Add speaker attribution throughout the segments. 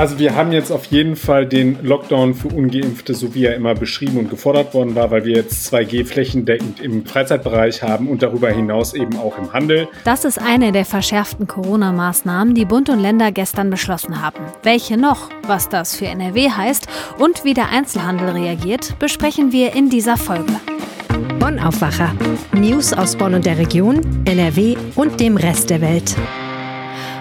Speaker 1: Also wir haben jetzt auf jeden Fall den Lockdown für ungeimpfte, so wie er immer beschrieben und gefordert worden war, weil wir jetzt 2G flächendeckend im Freizeitbereich haben und darüber hinaus eben auch im Handel.
Speaker 2: Das ist eine der verschärften Corona-Maßnahmen, die Bund und Länder gestern beschlossen haben. Welche noch, was das für NRW heißt und wie der Einzelhandel reagiert, besprechen wir in dieser Folge.
Speaker 3: Bonn Aufwacher. News aus Bonn und der Region, NRW und dem Rest der Welt.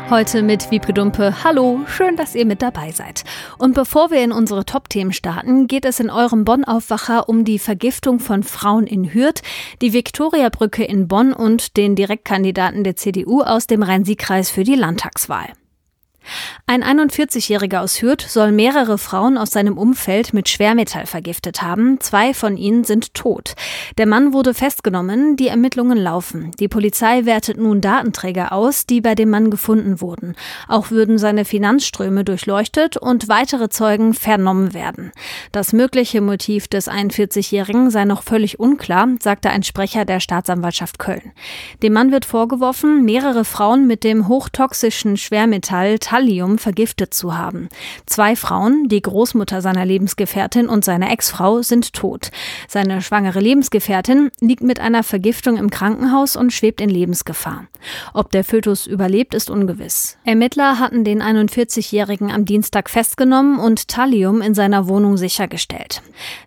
Speaker 2: Heute mit Wiebke Dumpe. Hallo, schön, dass ihr mit dabei seid. Und bevor wir in unsere Top-Themen starten, geht es in eurem Bonn-Aufwacher um die Vergiftung von Frauen in Hürth, die Viktoriabrücke in Bonn und den Direktkandidaten der CDU aus dem Rhein-Sieg-Kreis für die Landtagswahl. Ein 41-Jähriger aus Hürth soll mehrere Frauen aus seinem Umfeld mit Schwermetall vergiftet haben. Zwei von ihnen sind tot. Der Mann wurde festgenommen, die Ermittlungen laufen. Die Polizei wertet nun Datenträger aus, die bei dem Mann gefunden wurden. Auch würden seine Finanzströme durchleuchtet und weitere Zeugen vernommen werden. Das mögliche Motiv des 41-Jährigen sei noch völlig unklar, sagte ein Sprecher der Staatsanwaltschaft Köln. Dem Mann wird vorgeworfen, mehrere Frauen mit dem hochtoxischen Schwermetall Thallium vergiftet zu haben. Zwei Frauen, die Großmutter seiner Lebensgefährtin und seine Ex-Frau, sind tot. Seine schwangere Lebensgefährtin liegt mit einer Vergiftung im Krankenhaus und schwebt in Lebensgefahr. Ob der Fötus überlebt, ist ungewiss. Ermittler hatten den 41-Jährigen am Dienstag festgenommen und Thallium in seiner Wohnung sichergestellt.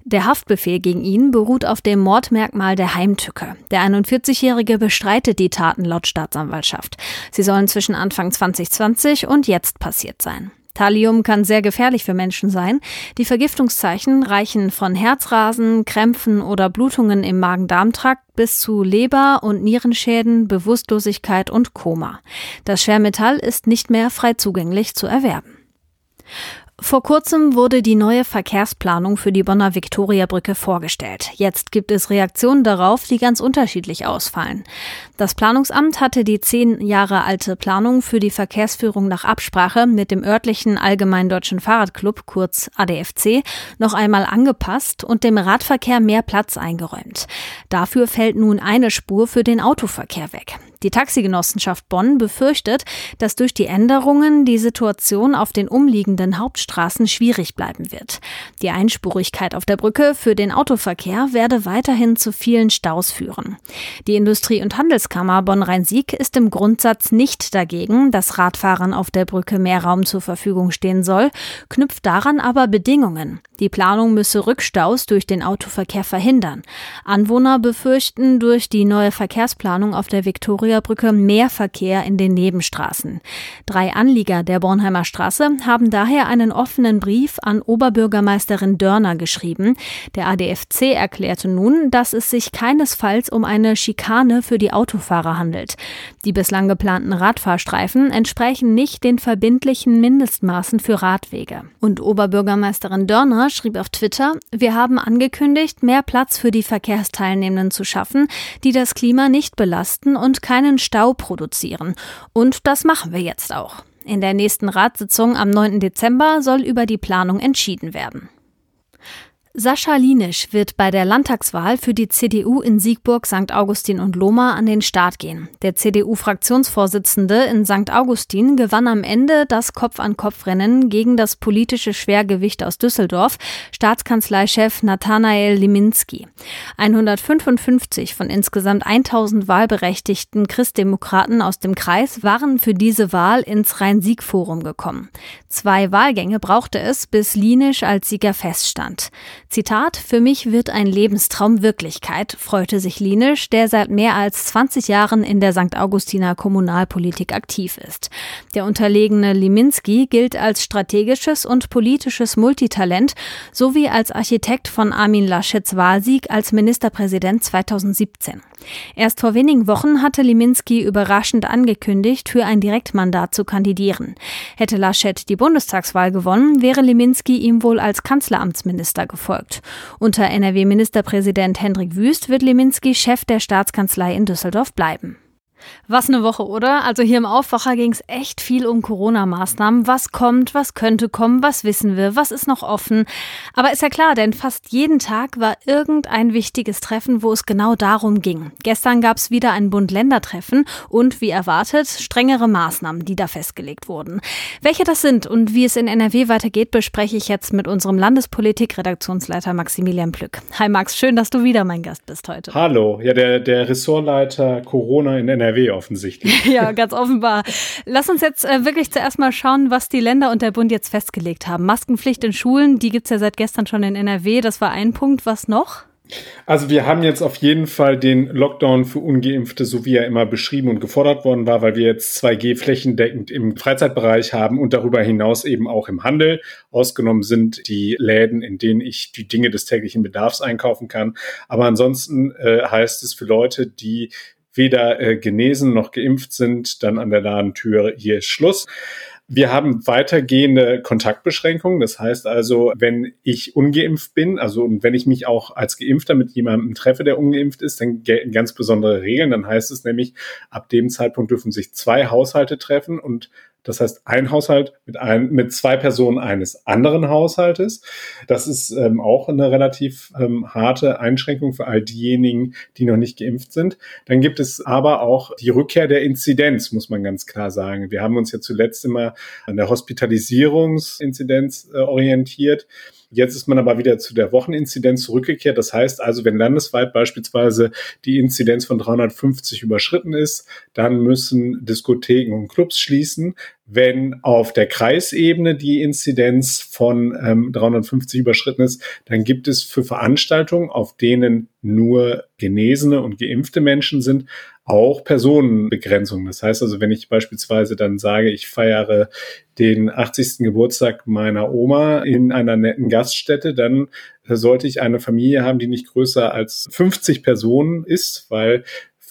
Speaker 2: Der Haftbefehl gegen ihn beruht auf dem Mordmerkmal der Heimtücke. Der 41-Jährige bestreitet die Taten laut Staatsanwaltschaft. Sie sollen zwischen Anfang 2020 und jetzt passiert sein. Thallium kann sehr gefährlich für Menschen sein. Die Vergiftungszeichen reichen von Herzrasen, Krämpfen oder Blutungen im Magen-Darm-Trakt bis zu Leber- und Nierenschäden, Bewusstlosigkeit und Koma. Das Schwermetall ist nicht mehr frei zugänglich zu erwerben. Vor kurzem wurde die neue Verkehrsplanung für die Bonner Viktoriabrücke vorgestellt. Jetzt gibt es Reaktionen darauf, die ganz unterschiedlich ausfallen. Das Planungsamt hatte die zehn Jahre alte Planung für die Verkehrsführung nach Absprache mit dem örtlichen Allgemeinen Deutschen Fahrradclub, kurz ADFC, noch einmal angepasst und dem Radverkehr mehr Platz eingeräumt. Dafür fällt nun eine Spur für den Autoverkehr weg. Die Taxigenossenschaft Bonn befürchtet, dass durch die Änderungen die Situation auf den umliegenden Hauptstraßen schwierig bleiben wird. Die Einspurigkeit auf der Brücke für den Autoverkehr werde weiterhin zu vielen Staus führen. Die Industrie- und Handelskammer Bonn-Rhein-Sieg ist im Grundsatz nicht dagegen, dass Radfahrern auf der Brücke mehr Raum zur Verfügung stehen soll, knüpft daran aber Bedingungen. Die Planung müsse Rückstaus durch den Autoverkehr verhindern. Anwohner befürchten durch die neue Verkehrsplanung auf der Viktoria Viktoriabrücke mehr Verkehr in den Nebenstraßen. Drei Anlieger der Bornheimer Straße haben daher einen offenen Brief an Oberbürgermeisterin Dörner geschrieben. Der ADFC erklärte nun, dass es sich keinesfalls um eine Schikane für die Autofahrer handelt. Die bislang geplanten Radfahrstreifen entsprechen nicht den verbindlichen Mindestmaßen für Radwege. Und Oberbürgermeisterin Dörner schrieb auf Twitter, wir haben angekündigt, mehr Platz für die Verkehrsteilnehmenden zu schaffen, die das Klima nicht belasten und keine keinen Stau produzieren. Und das machen wir jetzt auch. In der nächsten Ratssitzung am 9. Dezember soll über die Planung entschieden werden. Sascha Linisch wird bei der Landtagswahl für die CDU in Siegburg, St. Augustin und Lohmar an den Start gehen. Der CDU-Fraktionsvorsitzende in St. Augustin gewann am Ende das Kopf-an-Kopf-Rennen gegen das politische Schwergewicht aus Düsseldorf, Staatskanzleichef Nathanael Liminski. 155 von insgesamt 1000 wahlberechtigten Christdemokraten aus dem Kreis waren für diese Wahl ins Rhein-Sieg-Forum gekommen. Zwei Wahlgänge brauchte es, bis Linisch als Sieger feststand. Zitat, für mich wird ein Lebenstraum Wirklichkeit, freute sich Linisch, der seit mehr als 20 Jahren in der St. Augustiner Kommunalpolitik aktiv ist. Der unterlegene Liminski gilt als strategisches und politisches Multitalent sowie als Architekt von Armin Laschets Wahlsieg als Ministerpräsident 2017. Erst vor wenigen Wochen hatte Liminski überraschend angekündigt, für ein Direktmandat zu kandidieren. Hätte Laschet die Bundestagswahl gewonnen, wäre Liminski ihm wohl als Kanzleramtsminister gefolgt. folgt. Unter NRW-Ministerpräsident Hendrik Wüst wird Leminski Chef der Staatskanzlei in Düsseldorf bleiben. Was eine Woche, oder? Also hier im Aufwacher ging es echt viel um Corona-Maßnahmen. Was kommt, was könnte kommen, was wissen wir, was ist noch offen. Aber ist ja klar, denn fast jeden Tag war irgendein wichtiges Treffen, wo es genau darum ging. Gestern gab es wieder ein Bund-Länder-Treffen und wie erwartet strengere Maßnahmen, die da festgelegt wurden. Welche das sind und wie es in NRW weitergeht, bespreche ich jetzt mit unserem Landespolitik-Redaktionsleiter Maximilian Plück. Hi Max, schön, dass du wieder mein Gast bist heute.
Speaker 1: Hallo, ja, der, der Ressortleiter Corona in NRW NRW offensichtlich.
Speaker 2: ja, ganz offenbar. Lass uns jetzt äh, wirklich zuerst mal schauen, was die Länder und der Bund jetzt festgelegt haben. Maskenpflicht in Schulen, die gibt es ja seit gestern schon in NRW. Das war ein Punkt. Was noch?
Speaker 1: Also wir haben jetzt auf jeden Fall den Lockdown für ungeimpfte, so wie er immer beschrieben und gefordert worden war, weil wir jetzt 2G flächendeckend im Freizeitbereich haben und darüber hinaus eben auch im Handel. Ausgenommen sind die Läden, in denen ich die Dinge des täglichen Bedarfs einkaufen kann. Aber ansonsten äh, heißt es für Leute, die weder äh, genesen noch geimpft sind, dann an der Ladentür hier ist Schluss. Wir haben weitergehende Kontaktbeschränkungen. Das heißt also, wenn ich ungeimpft bin, also und wenn ich mich auch als Geimpfter mit jemandem treffe, der ungeimpft ist, dann gelten ganz besondere Regeln. Dann heißt es nämlich, ab dem Zeitpunkt dürfen sich zwei Haushalte treffen und das heißt, ein Haushalt mit, ein, mit zwei Personen eines anderen Haushaltes. Das ist ähm, auch eine relativ ähm, harte Einschränkung für all diejenigen, die noch nicht geimpft sind. Dann gibt es aber auch die Rückkehr der Inzidenz, muss man ganz klar sagen. Wir haben uns ja zuletzt immer an der Hospitalisierungsinzidenz äh, orientiert. Jetzt ist man aber wieder zu der Wocheninzidenz zurückgekehrt. Das heißt also, wenn landesweit beispielsweise die Inzidenz von 350 überschritten ist, dann müssen Diskotheken und Clubs schließen. Wenn auf der Kreisebene die Inzidenz von ähm, 350 überschritten ist, dann gibt es für Veranstaltungen, auf denen nur genesene und geimpfte Menschen sind, auch Personenbegrenzungen. Das heißt also, wenn ich beispielsweise dann sage, ich feiere den 80. Geburtstag meiner Oma in einer netten Gaststätte, dann sollte ich eine Familie haben, die nicht größer als 50 Personen ist, weil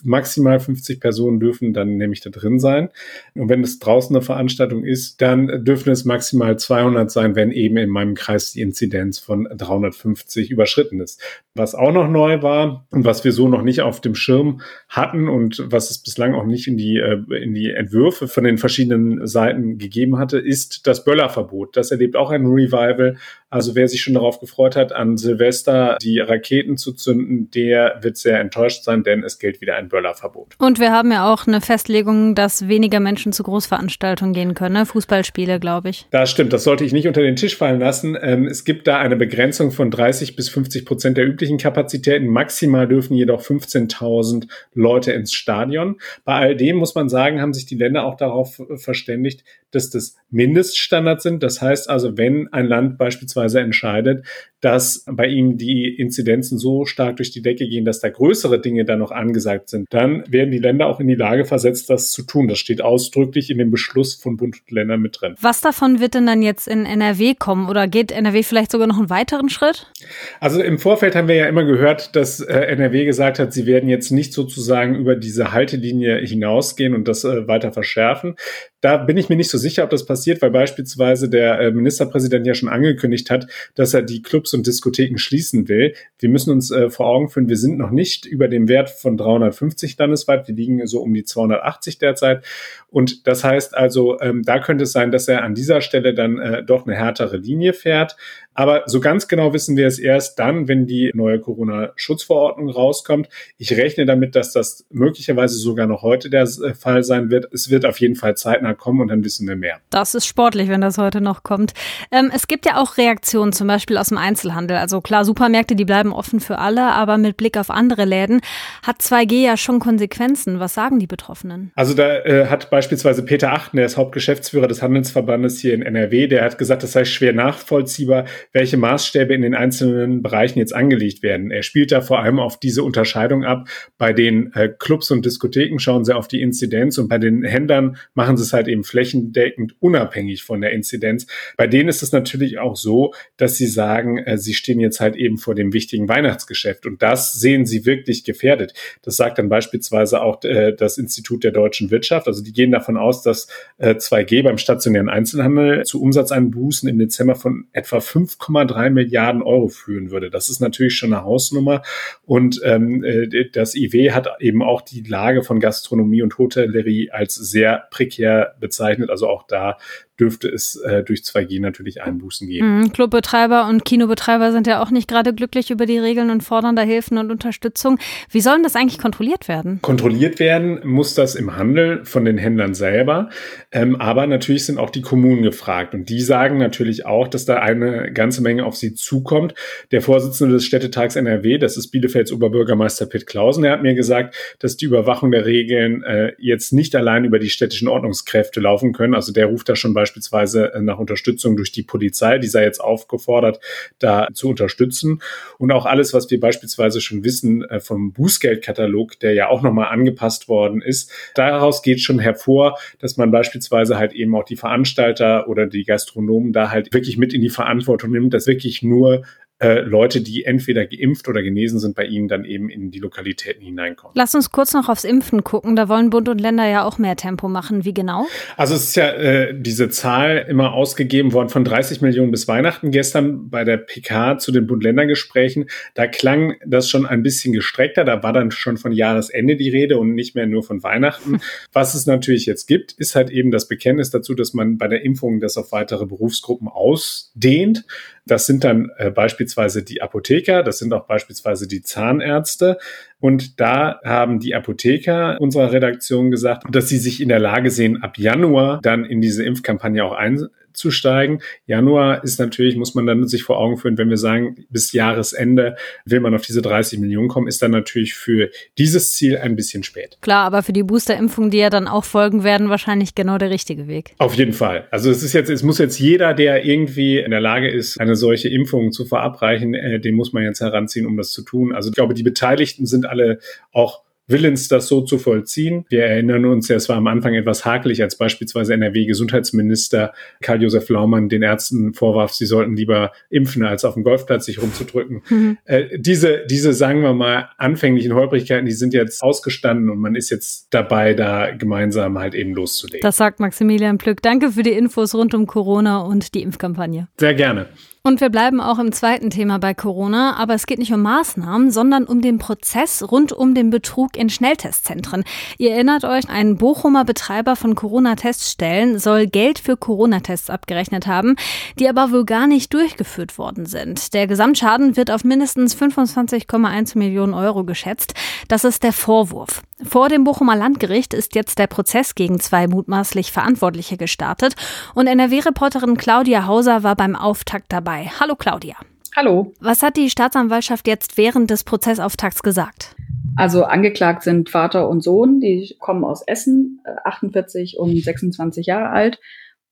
Speaker 1: maximal 50 Personen dürfen dann nämlich da drin sein. Und wenn es draußen eine Veranstaltung ist, dann dürfen es maximal 200 sein, wenn eben in meinem Kreis die Inzidenz von 350 überschritten ist. Was auch noch neu war und was wir so noch nicht auf dem Schirm hatten und was es bislang auch nicht in die, äh, in die Entwürfe von den verschiedenen Seiten gegeben hatte, ist das Böllerverbot. Das erlebt auch ein Revival. Also wer sich schon darauf gefreut hat, an Silvester die Raketen zu zünden, der wird sehr enttäuscht sein, denn es gilt wieder ein Böllerverbot.
Speaker 2: Und wir haben ja auch eine Festlegung, dass weniger Menschen zu Großveranstaltungen gehen können, ne? Fußballspiele, glaube ich.
Speaker 1: Das stimmt, das sollte ich nicht unter den Tisch fallen lassen. Ähm, es gibt da eine Begrenzung von 30 bis 50 Prozent der üblichen Kapazitäten. Maximal dürfen jedoch 15.000 Leute ins Stadion. Bei all dem muss man sagen, haben sich die Länder auch darauf verständigt, dass das Mindeststandards sind. Das heißt also, wenn ein Land beispielsweise entscheidet, dass bei ihm die Inzidenzen so stark durch die Decke gehen, dass da größere Dinge dann noch angesagt sind, dann werden die Länder auch in die Lage versetzt, das zu tun. Das steht ausdrücklich in dem Beschluss von Bund und Ländern mit drin.
Speaker 2: Was davon wird denn dann jetzt in NRW kommen oder geht NRW vielleicht sogar noch einen weiteren Schritt?
Speaker 1: Also im Vorfeld haben wir ja immer gehört, dass äh, NRW gesagt hat, sie werden jetzt nicht sozusagen über diese Haltelinie hinausgehen und das äh, weiter verschärfen. Da bin ich mir nicht so sicher, ob das passiert, weil beispielsweise der äh, Ministerpräsident ja schon angekündigt hat, dass er die Clubs und Diskotheken schließen will. Wir müssen uns äh, vor Augen führen, wir sind noch nicht über dem Wert von 350 landesweit. Wir liegen so um die 280 derzeit. Und das heißt also, ähm, da könnte es sein, dass er an dieser Stelle dann äh, doch eine härtere Linie fährt. Aber so ganz genau wissen wir es erst dann, wenn die neue Corona-Schutzverordnung rauskommt. Ich rechne damit, dass das möglicherweise sogar noch heute der äh, Fall sein wird. Es wird auf jeden Fall zeitnah kommen und dann wissen wir mehr.
Speaker 2: Das ist sportlich, wenn das heute noch kommt. Ähm, es gibt ja auch Reaktionen, zum Beispiel aus dem Einzelhandel. Also klar, Supermärkte, die bleiben offen für alle, aber mit Blick auf andere Läden hat 2G ja schon Konsequenzen. Was sagen die Betroffenen?
Speaker 1: Also da äh, hat beispielsweise Peter Achten, der ist Hauptgeschäftsführer des Handelsverbandes hier in NRW, der hat gesagt, das sei schwer nachvollziehbar, welche Maßstäbe in den einzelnen Bereichen jetzt angelegt werden. Er spielt da vor allem auf diese Unterscheidung ab. Bei den äh, Clubs und Diskotheken schauen sie auf die Inzidenz und bei den Händlern machen sie es halt eben flächendeckend unabhängig von der Inzidenz. Bei denen ist es natürlich auch so, dass sie sagen, äh, sie stehen jetzt halt eben vor dem wichtigen Weihnachtsgeschäft und das sehen sie wirklich gefährdet. Das sagt dann beispielsweise auch äh, das Institut der deutschen Wirtschaft. Also die gehen davon aus, dass äh, 2G beim stationären Einzelhandel zu Umsatzeinbußen im Dezember von etwa 5 5,3 Milliarden Euro führen würde. Das ist natürlich schon eine Hausnummer. Und ähm, äh, das IW hat eben auch die Lage von Gastronomie und Hotellerie als sehr prekär bezeichnet. Also auch da dürfte es äh, durch 2G natürlich Einbußen geben.
Speaker 2: Mhm, Clubbetreiber und Kinobetreiber sind ja auch nicht gerade glücklich über die Regeln und fordern da Hilfen und Unterstützung. Wie sollen das eigentlich kontrolliert werden?
Speaker 1: Kontrolliert werden muss das im Handel von den Händlern selber. Ähm, aber natürlich sind auch die Kommunen gefragt. Und die sagen natürlich auch, dass da eine ganze Menge auf sie zukommt. Der Vorsitzende des Städtetags NRW, das ist Bielefelds Oberbürgermeister Pitt Klausen, der hat mir gesagt, dass die Überwachung der Regeln äh, jetzt nicht allein über die städtischen Ordnungskräfte laufen können. Also der ruft da schon beispielsweise beispielsweise äh, nach Unterstützung durch die Polizei. Die sei jetzt aufgefordert, da zu unterstützen. Und auch alles, was wir beispielsweise schon wissen äh, vom Bußgeldkatalog, der ja auch nochmal angepasst worden ist, daraus geht schon hervor, dass man beispielsweise halt eben auch die Veranstalter oder die Gastronomen da halt wirklich mit in die Verantwortung nimmt, dass wirklich nur äh, Leute, die entweder geimpft oder genesen sind, bei ihnen dann eben in die Lokalitäten hineinkommen.
Speaker 2: Lass uns kurz noch aufs Impfen gucken. Da wollen Bund und Länder ja auch mehr Tempo machen. Wie genau?
Speaker 1: Also es ist ja äh, diese Zahl immer ausgegeben worden von 30 Millionen bis Weihnachten gestern bei der PK zu den Bund-Länder-Gesprächen. Da klang das schon ein bisschen gestreckter. Da war dann schon von Jahresende die Rede und nicht mehr nur von Weihnachten. Was es natürlich jetzt gibt, ist halt eben das Bekenntnis dazu, dass man bei der Impfung das auf weitere Berufsgruppen ausdehnt. Das sind dann äh, beispielsweise die Apotheker, das sind auch beispielsweise die Zahnärzte. Und da haben die Apotheker unserer Redaktion gesagt, dass sie sich in der Lage sehen, ab Januar dann in diese Impfkampagne auch ein abzusteigen. Januar ist natürlich, muss man dann sich vor Augen führen, wenn wir sagen, bis Jahresende will man auf diese 30 Millionen kommen, ist dann natürlich für dieses Ziel ein bisschen spät.
Speaker 2: Klar, aber für die Boosterimpfung, die ja dann auch folgen werden, wahrscheinlich genau der richtige Weg.
Speaker 1: Auf jeden Fall. Also es ist jetzt, es muss jetzt jeder, der irgendwie in der Lage ist, eine solche Impfung zu verabreichen, äh, den muss man jetzt heranziehen, um das zu tun. Also ich glaube, die Beteiligten sind alle auch willens, das so zu vollziehen. Wir erinnern uns, ja, es war am Anfang etwas hakelig, als beispielsweise NRW-Gesundheitsminister Karl-Josef Laumann den Ärzten vorwarf, sie sollten lieber impfen, als auf dem Golfplatz sich rumzudrücken. Mhm. Äh, diese, diese, sagen wir mal, anfänglichen Holprigkeiten, die sind jetzt ausgestanden und man ist jetzt dabei, da gemeinsam halt eben loszulegen.
Speaker 2: Das sagt Maximilian Plück. Danke für die Infos rund um Corona und die Impfkampagne.
Speaker 1: Sehr gerne.
Speaker 2: Und wir bleiben auch im zweiten Thema bei Corona, aber es geht nicht um Maßnahmen, sondern um den Prozess rund um den Betrug in Schnelltestzentren. Ihr erinnert euch, ein Bochumer Betreiber von Corona-Teststellen soll Geld für Corona-Tests abgerechnet haben, die aber wohl gar nicht durchgeführt worden sind. Der Gesamtschaden wird auf mindestens 25,1 Millionen Euro geschätzt. Das ist der Vorwurf. Vor dem Bochumer Landgericht ist jetzt der Prozess gegen zwei mutmaßlich Verantwortliche gestartet und NRW-Reporterin Claudia Hauser war beim Auftakt dabei. Hallo Claudia.
Speaker 4: Hallo.
Speaker 2: Was hat die Staatsanwaltschaft jetzt während des Prozessauftakts gesagt?
Speaker 4: Also angeklagt sind Vater und Sohn, die kommen aus Essen, 48 und 26 Jahre alt.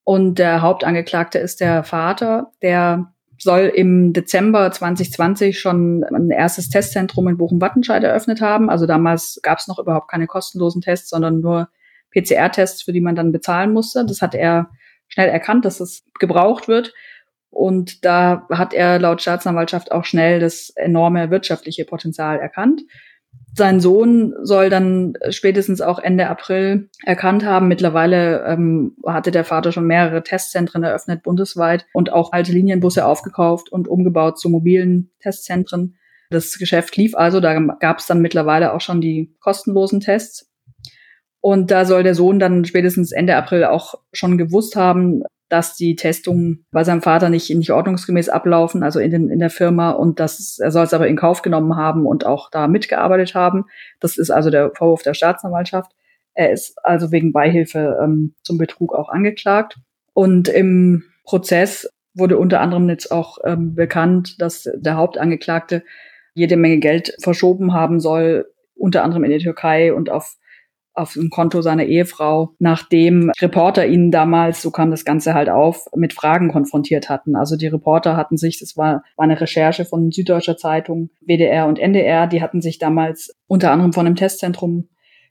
Speaker 4: Und der Hauptangeklagte ist der Vater, der soll im Dezember 2020 schon ein erstes Testzentrum in Bochum-Wattenscheid eröffnet haben. Also damals gab es noch überhaupt keine kostenlosen Tests, sondern nur PCR-Tests, für die man dann bezahlen musste. Das hat er schnell erkannt, dass es gebraucht wird. Und da hat er laut Staatsanwaltschaft auch schnell das enorme wirtschaftliche Potenzial erkannt. Sein Sohn soll dann spätestens auch Ende April erkannt haben. Mittlerweile ähm, hatte der Vater schon mehrere Testzentren eröffnet bundesweit und auch alte Linienbusse aufgekauft und umgebaut zu mobilen Testzentren. Das Geschäft lief also, da gab es dann mittlerweile auch schon die kostenlosen Tests. Und da soll der Sohn dann spätestens Ende April auch schon gewusst haben, dass die Testungen bei seinem Vater nicht, nicht ordnungsgemäß ablaufen, also in, den, in der Firma, und dass er soll es aber in Kauf genommen haben und auch da mitgearbeitet haben. Das ist also der Vorwurf der Staatsanwaltschaft. Er ist also wegen Beihilfe ähm, zum Betrug auch angeklagt. Und im Prozess wurde unter anderem jetzt auch ähm, bekannt, dass der Hauptangeklagte jede Menge Geld verschoben haben soll, unter anderem in die Türkei und auf auf dem Konto seiner Ehefrau, nachdem Reporter ihn damals, so kam das Ganze halt auf, mit Fragen konfrontiert hatten. Also die Reporter hatten sich, das war, war eine Recherche von Süddeutscher Zeitung, WDR und NDR, die hatten sich damals unter anderem von einem Testzentrum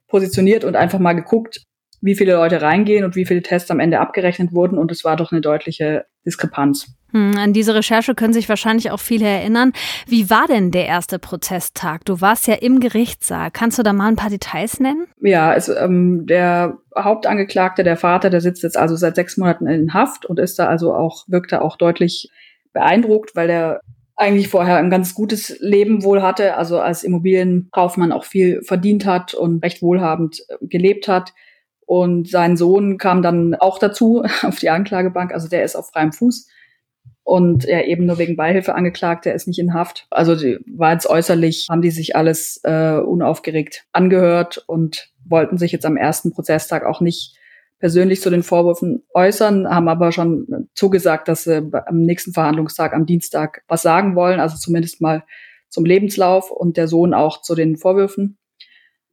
Speaker 4: positioniert und einfach mal geguckt, wie viele Leute reingehen und wie viele Tests am Ende abgerechnet wurden. Und es war doch eine deutliche Diskrepanz.
Speaker 2: Hm, an diese Recherche können sich wahrscheinlich auch viele erinnern. Wie war denn der erste Prozesstag? Du warst ja im Gerichtssaal. Kannst du da mal ein paar Details nennen?
Speaker 4: Ja, es, ähm, der Hauptangeklagte, der Vater, der sitzt jetzt also seit sechs Monaten in Haft und ist da also auch, wirkt da auch deutlich beeindruckt, weil er eigentlich vorher ein ganz gutes Leben wohl hatte, also als Immobilienkaufmann auch viel verdient hat und recht wohlhabend äh, gelebt hat. Und sein Sohn kam dann auch dazu auf die Anklagebank, also der ist auf freiem Fuß und er eben nur wegen Beihilfe angeklagt, der ist nicht in Haft. Also die, war jetzt äußerlich, haben die sich alles äh, unaufgeregt angehört und wollten sich jetzt am ersten Prozesstag auch nicht persönlich zu den Vorwürfen äußern, haben aber schon zugesagt, dass sie am nächsten Verhandlungstag am Dienstag was sagen wollen, also zumindest mal zum Lebenslauf und der Sohn auch zu den Vorwürfen.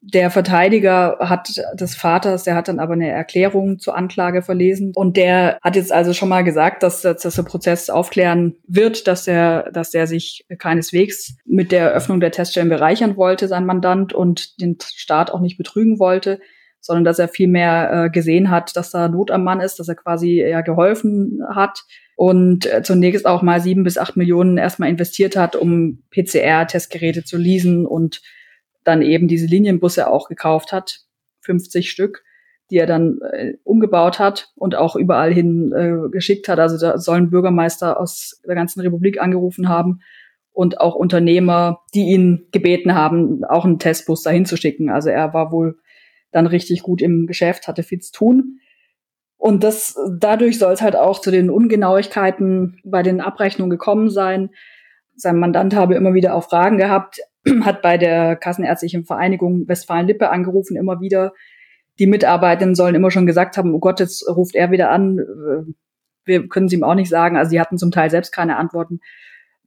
Speaker 4: Der Verteidiger hat des Vaters, der hat dann aber eine Erklärung zur Anklage verlesen. Und der hat jetzt also schon mal gesagt, dass, dass der Prozess aufklären wird, dass er, dass er sich keineswegs mit der Eröffnung der Teststellen bereichern wollte, sein Mandant und den Staat auch nicht betrügen wollte sondern dass er vielmehr äh, gesehen hat, dass da Not am Mann ist, dass er quasi ja geholfen hat und äh, zunächst auch mal sieben bis acht Millionen erstmal investiert hat, um PCR-Testgeräte zu leasen und dann eben diese Linienbusse auch gekauft hat, 50 Stück, die er dann äh, umgebaut hat und auch überall hin äh, geschickt hat. Also da sollen Bürgermeister aus der ganzen Republik angerufen haben und auch Unternehmer, die ihn gebeten haben, auch einen Testbus dahin zu schicken. Also er war wohl dann richtig gut im Geschäft, hatte viel zu tun. Und das, dadurch soll es halt auch zu den Ungenauigkeiten bei den Abrechnungen gekommen sein. Sein Mandant habe immer wieder auch Fragen gehabt, hat bei der Kassenärztlichen Vereinigung Westfalen-Lippe angerufen, immer wieder. Die Mitarbeitenden sollen immer schon gesagt haben, oh Gott, jetzt ruft er wieder an. Wir können es ihm auch nicht sagen. Also sie hatten zum Teil selbst keine Antworten.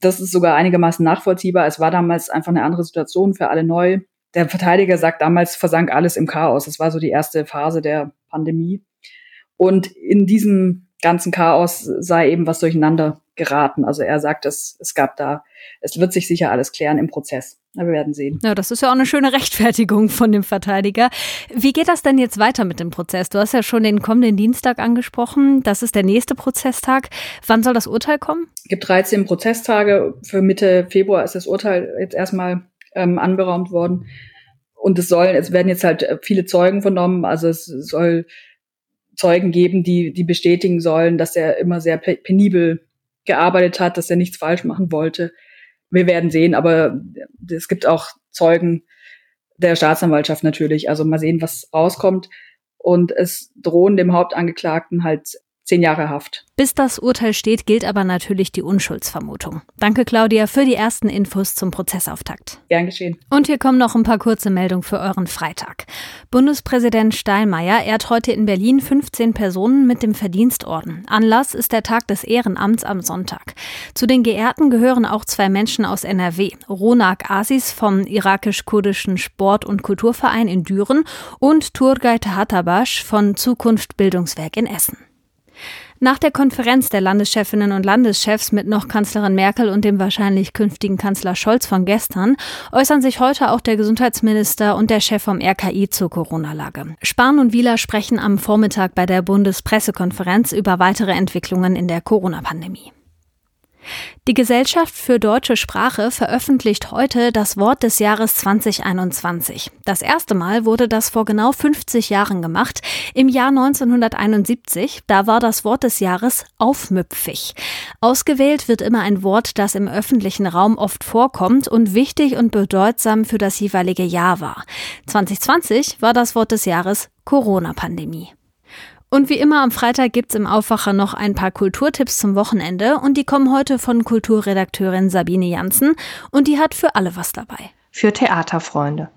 Speaker 4: Das ist sogar einigermaßen nachvollziehbar. Es war damals einfach eine andere Situation für alle neu der Verteidiger sagt, damals versank alles im Chaos. Das war so die erste Phase der Pandemie. Und in diesem ganzen Chaos sei eben was durcheinander geraten. Also er sagt, es, es gab da, es wird sich sicher alles klären im Prozess. wir werden sehen.
Speaker 2: Ja, das ist ja auch eine schöne Rechtfertigung von dem Verteidiger. Wie geht das denn jetzt weiter mit dem Prozess? Du hast ja schon den kommenden Dienstag angesprochen. Das ist der nächste Prozesstag. Wann soll das Urteil kommen?
Speaker 4: Es gibt 13 Prozesstage. Für Mitte Februar ist das Urteil jetzt erstmal ähm, anberaumt worden. Und es sollen, es werden jetzt halt äh, viele Zeugen vernommen, also es soll Zeugen geben, die, die bestätigen sollen, dass er immer sehr penibel gearbeitet hat, dass er nichts falsch machen wollte. Wir werden sehen, aber es gibt auch Zeugen der Staatsanwaltschaft natürlich. Also mal sehen, was rauskommt. Und es drohen dem Hauptangeklagten halt zehn Jahre Haft.
Speaker 2: Bis das Urteil steht, gilt aber natürlich die Unschuldsvermutung. Danke, Claudia, für die ersten Infos zum Prozessauftakt.
Speaker 4: Gern geschehen.
Speaker 2: Und hier kommen noch ein paar kurze Meldungen für euren Freitag. Bundespräsident Steinmeier ehrt heute in Berlin 15 Personen mit dem Verdienstorden. Anlass ist der Tag des Ehrenamts am Sonntag. Zu den Geehrten gehören auch zwei Menschen aus NRW. Ronak Asis vom irakisch-kurdischen Sport- und Kulturverein in Düren und Turgay Tahatabash von Zukunft Bildungswerk in Essen. Nach der Konferenz der Landeschefinnen und Landeschefs mit noch Kanzlerin Merkel und dem wahrscheinlich künftigen Kanzler Scholz von gestern äußern sich heute auch der Gesundheitsminister und der Chef vom RKI zur Corona-Lage. Spahn und Wieler sprechen am Vormittag bei der Bundespressekonferenz über weitere Entwicklungen in der Corona-Pandemie. Die Gesellschaft für deutsche Sprache veröffentlicht heute das Wort des Jahres 2021. Das erste Mal wurde das vor genau 50 Jahren gemacht, im Jahr 1971. Da war das Wort des Jahres aufmüpfig. Ausgewählt wird immer ein Wort, das im öffentlichen Raum oft vorkommt und wichtig und bedeutsam für das jeweilige Jahr war. 2020 war das Wort des Jahres Corona-Pandemie. Und wie immer am Freitag gibt's im Aufwacher noch ein paar Kulturtipps zum Wochenende und die kommen heute von Kulturredakteurin Sabine Janssen und die hat für alle was dabei.
Speaker 5: Für Theaterfreunde.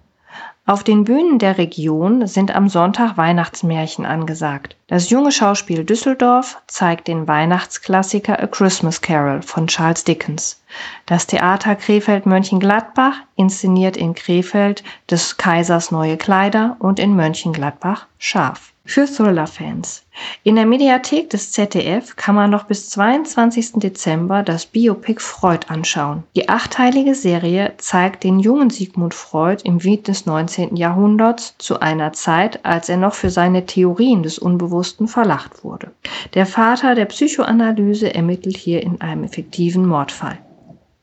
Speaker 5: Auf den Bühnen der Region sind am Sonntag Weihnachtsmärchen angesagt. Das junge Schauspiel Düsseldorf zeigt den Weihnachtsklassiker A Christmas Carol von Charles Dickens. Das Theater Krefeld-Mönchengladbach inszeniert in Krefeld des Kaisers neue Kleider und in Mönchengladbach Schaf für Thriller-Fans. In der Mediathek des ZDF kann man noch bis 22. Dezember das Biopic Freud anschauen. Die achteilige Serie zeigt den jungen Sigmund Freud im Wien des 19. Jahrhunderts zu einer Zeit, als er noch für seine Theorien des Unbewussten verlacht wurde. Der Vater der Psychoanalyse ermittelt hier in einem effektiven Mordfall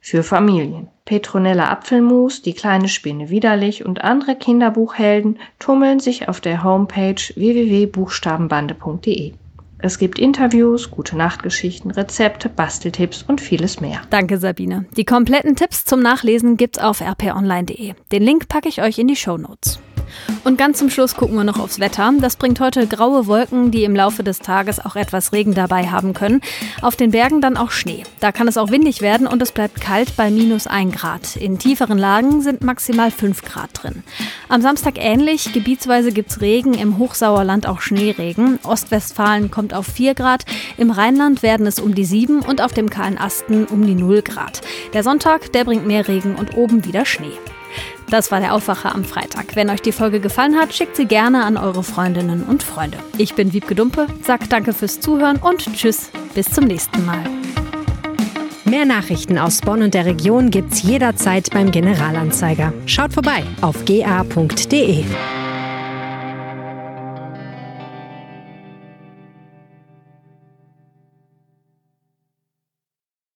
Speaker 5: für Familien. Petronella Apfelmus, Die kleine Spinne widerlich und andere Kinderbuchhelden tummeln sich auf der Homepage www.buchstabenbande.de. Es gibt Interviews, gute Nachtgeschichten, Rezepte, Basteltipps und vieles mehr.
Speaker 2: Danke, Sabine. Die kompletten Tipps zum Nachlesen gibt's auf rponline.de. Den Link packe ich euch in die Show Notes. Und ganz zum Schluss gucken wir noch aufs Wetter. Das bringt heute graue Wolken, die im Laufe des Tages auch etwas Regen dabei haben können. Auf den Bergen dann auch Schnee. Da kann es auch windig werden und es bleibt kalt bei minus 1 Grad. In tieferen Lagen sind maximal 5 Grad drin. Am Samstag ähnlich. Gebietsweise gibt's Regen, im Hochsauerland auch Schneeregen. Ostwestfalen kommt auf 4 Grad. Im Rheinland werden es um die 7 und auf dem kahlen Asten um die 0 Grad. Der Sonntag, der bringt mehr Regen und oben wieder Schnee. Das war der Aufwacher am Freitag. Wenn euch die Folge gefallen hat, schickt sie gerne an eure Freundinnen und Freunde. Ich bin Wiebke Dumpe, sag danke fürs Zuhören und tschüss, bis zum nächsten Mal.
Speaker 3: Mehr Nachrichten aus Bonn und der Region gibt's jederzeit beim Generalanzeiger. Schaut vorbei auf ga.de.